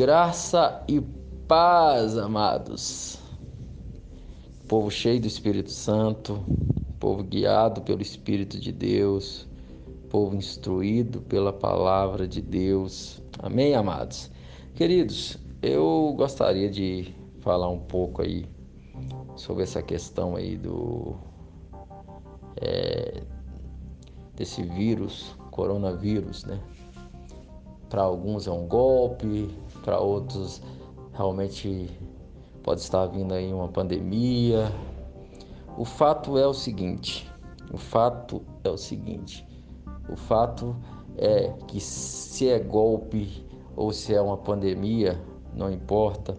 Graça e paz, amados. Povo cheio do Espírito Santo, povo guiado pelo Espírito de Deus, povo instruído pela palavra de Deus. Amém, amados. Queridos, eu gostaria de falar um pouco aí sobre essa questão aí do é, desse vírus, coronavírus, né? Para alguns é um golpe, para outros realmente pode estar vindo aí uma pandemia. O fato é o seguinte, o fato é o seguinte, o fato é que se é golpe ou se é uma pandemia, não importa.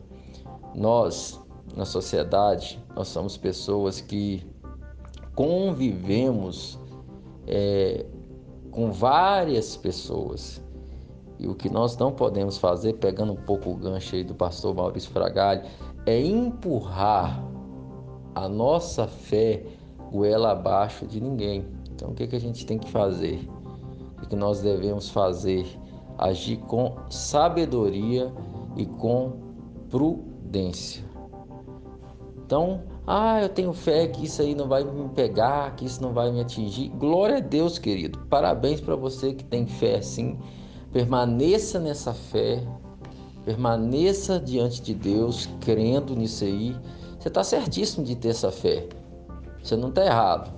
Nós, na sociedade, nós somos pessoas que convivemos é, com várias pessoas e o que nós não podemos fazer, pegando um pouco o gancho aí do pastor Maurício Fragali, é empurrar a nossa fé goela abaixo de ninguém. Então, o que, que a gente tem que fazer? O que nós devemos fazer? Agir com sabedoria e com prudência. Então, ah, eu tenho fé que isso aí não vai me pegar, que isso não vai me atingir. Glória a Deus, querido. Parabéns para você que tem fé assim Permaneça nessa fé, permaneça diante de Deus, crendo nisso aí. Você está certíssimo de ter essa fé. Você não está errado.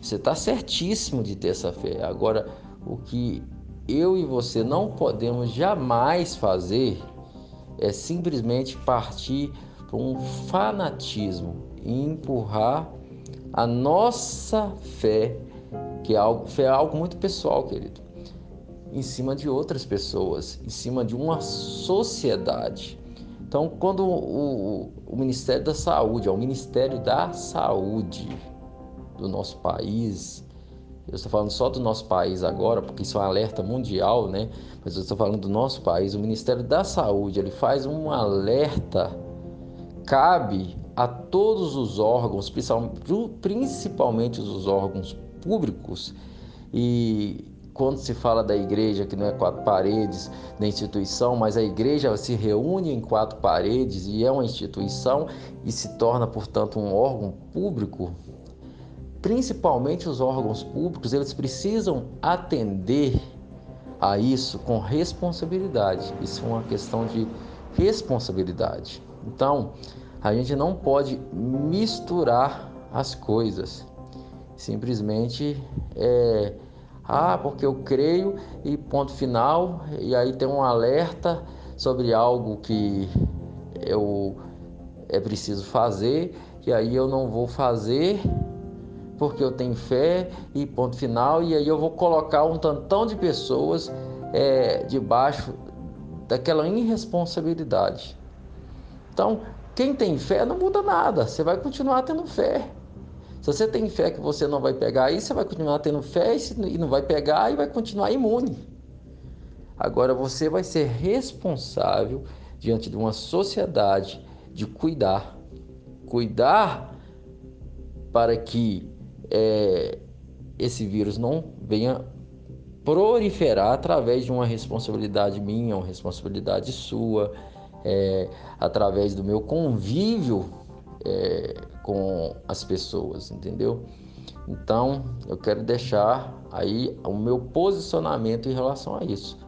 Você está certíssimo de ter essa fé. Agora, o que eu e você não podemos jamais fazer é simplesmente partir para um fanatismo e empurrar a nossa fé, que é algo, fé é algo muito pessoal, querido em cima de outras pessoas, em cima de uma sociedade. Então, quando o, o Ministério da Saúde, é o Ministério da Saúde do nosso país, eu estou falando só do nosso país agora, porque isso é um alerta mundial, né? Mas eu estou falando do nosso país. O Ministério da Saúde ele faz um alerta, cabe a todos os órgãos, principalmente os órgãos públicos, e quando se fala da igreja, que não é quatro paredes da instituição, mas a igreja se reúne em quatro paredes e é uma instituição e se torna, portanto, um órgão público, principalmente os órgãos públicos, eles precisam atender a isso com responsabilidade. Isso é uma questão de responsabilidade. Então, a gente não pode misturar as coisas. Simplesmente é, ah, porque eu creio e ponto final. E aí tem um alerta sobre algo que eu é preciso fazer e aí eu não vou fazer porque eu tenho fé e ponto final. E aí eu vou colocar um tantão de pessoas é, debaixo daquela irresponsabilidade. Então, quem tem fé não muda nada, você vai continuar tendo fé. Se você tem fé que você não vai pegar isso, você vai continuar tendo fé e não vai pegar e vai continuar imune. Agora você vai ser responsável diante de uma sociedade de cuidar. Cuidar para que é, esse vírus não venha proliferar através de uma responsabilidade minha, uma responsabilidade sua, é, através do meu convívio é, com as pessoas, entendeu? Então, eu quero deixar aí o meu posicionamento em relação a isso.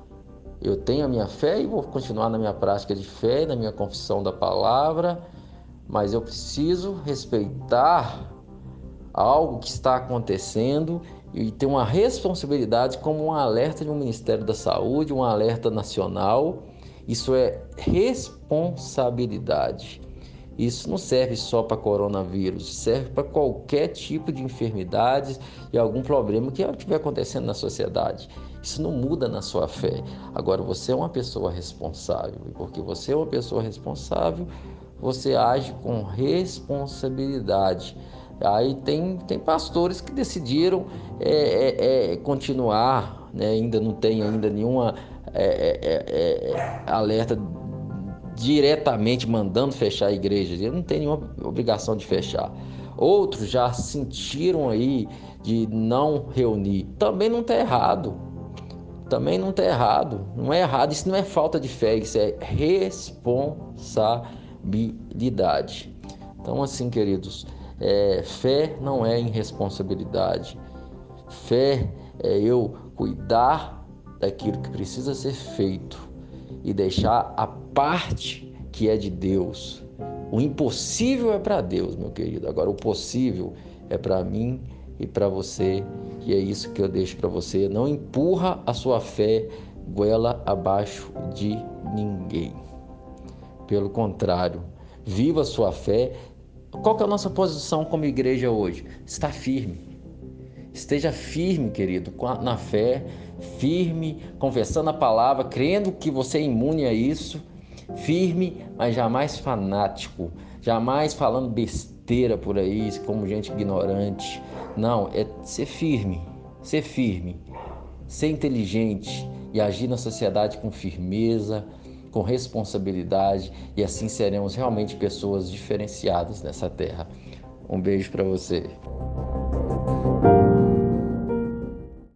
Eu tenho a minha fé e vou continuar na minha prática de fé, na minha confissão da palavra, mas eu preciso respeitar algo que está acontecendo e ter uma responsabilidade como um alerta de um Ministério da Saúde, um alerta nacional. Isso é responsabilidade. Isso não serve só para coronavírus, serve para qualquer tipo de enfermidade e algum problema que estiver acontecendo na sociedade. Isso não muda na sua fé. Agora, você é uma pessoa responsável, e porque você é uma pessoa responsável, você age com responsabilidade. Aí tem, tem pastores que decidiram é, é, é, continuar, né? ainda não tem ainda nenhuma é, é, é, alerta diretamente mandando fechar a igreja, ele não tem nenhuma obrigação de fechar. Outros já sentiram aí de não reunir, também não está errado. também não está errado. Não é errado, isso não é falta de fé, isso é responsabilidade. Então, assim, queridos, é, fé não é irresponsabilidade. Fé é eu cuidar daquilo que precisa ser feito e deixar a parte que é de Deus. O impossível é para Deus, meu querido. Agora, o possível é para mim e para você. E é isso que eu deixo para você. Não empurra a sua fé goela abaixo de ninguém. Pelo contrário, viva a sua fé. Qual é a nossa posição como igreja hoje? Está firme. Esteja firme, querido, na fé, firme, confessando a palavra, crendo que você é imune a isso, firme, mas jamais fanático, jamais falando besteira por aí, como gente ignorante. Não, é ser firme, ser firme, ser inteligente e agir na sociedade com firmeza, com responsabilidade, e assim seremos realmente pessoas diferenciadas nessa terra. Um beijo para você.